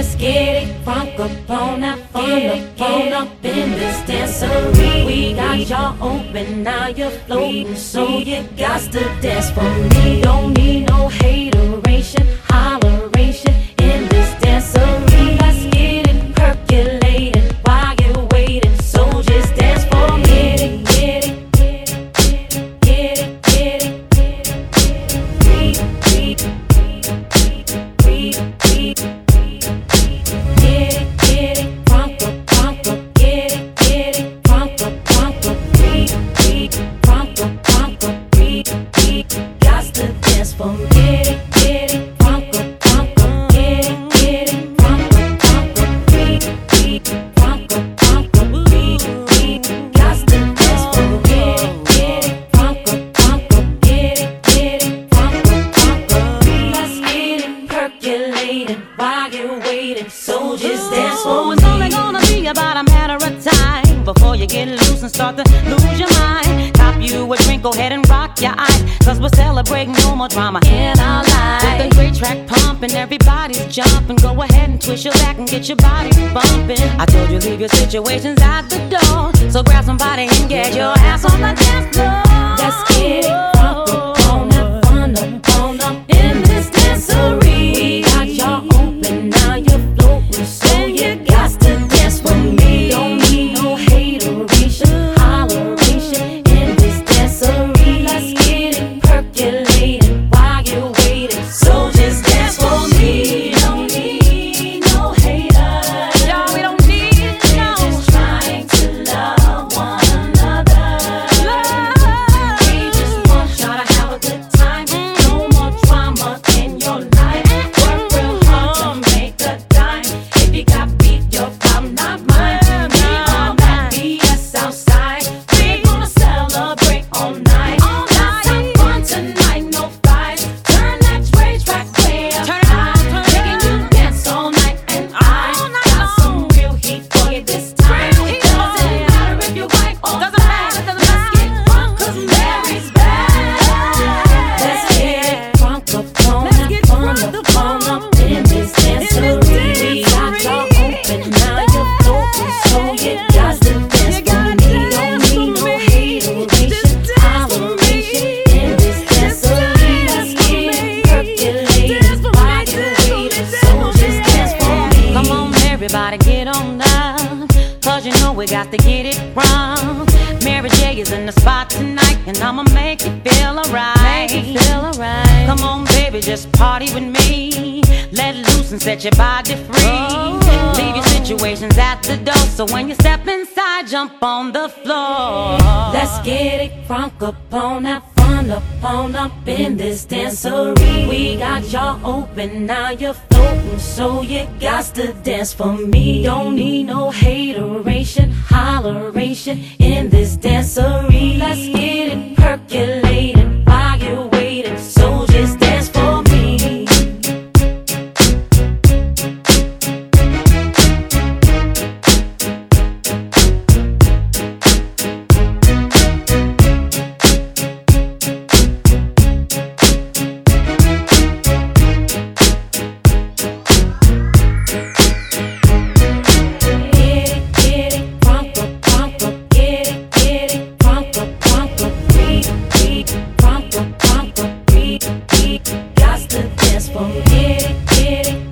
Let's get it funk up on up in this. We got y'all open, now you're floating, so you got to dance for me. Don't need no hateration. loose and start to lose your mind. Top you a drink, go ahead and rock your eyes. Cause we're celebrating no more drama in our lives. With the great track pumping, everybody's jumping. Go ahead and twist your back and get your body bumping. I told you leave your situations out the door. So grab somebody and get your ass on the dance floor. Let's get it. on down. Cause you know we got to get it wrong. Mary J is in the spot tonight, and I'ma make you feel alright. Feel alright. Come on, baby, just party with me. Let loose and set your body free. Oh. Leave your situations at the door. So when you step inside, jump on the floor. Let's get it crunk up on that on up, on up in this dancery. We got y'all open, now you're floating, so you got to dance for me. Don't need no hateration, holleration in this dancery. city.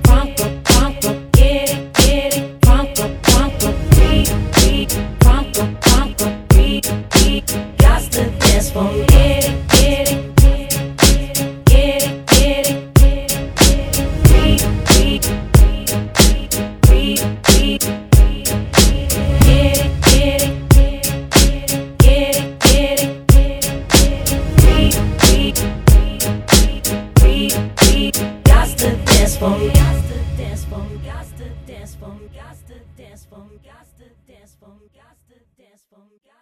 dance from, got to dance from, got to dance from.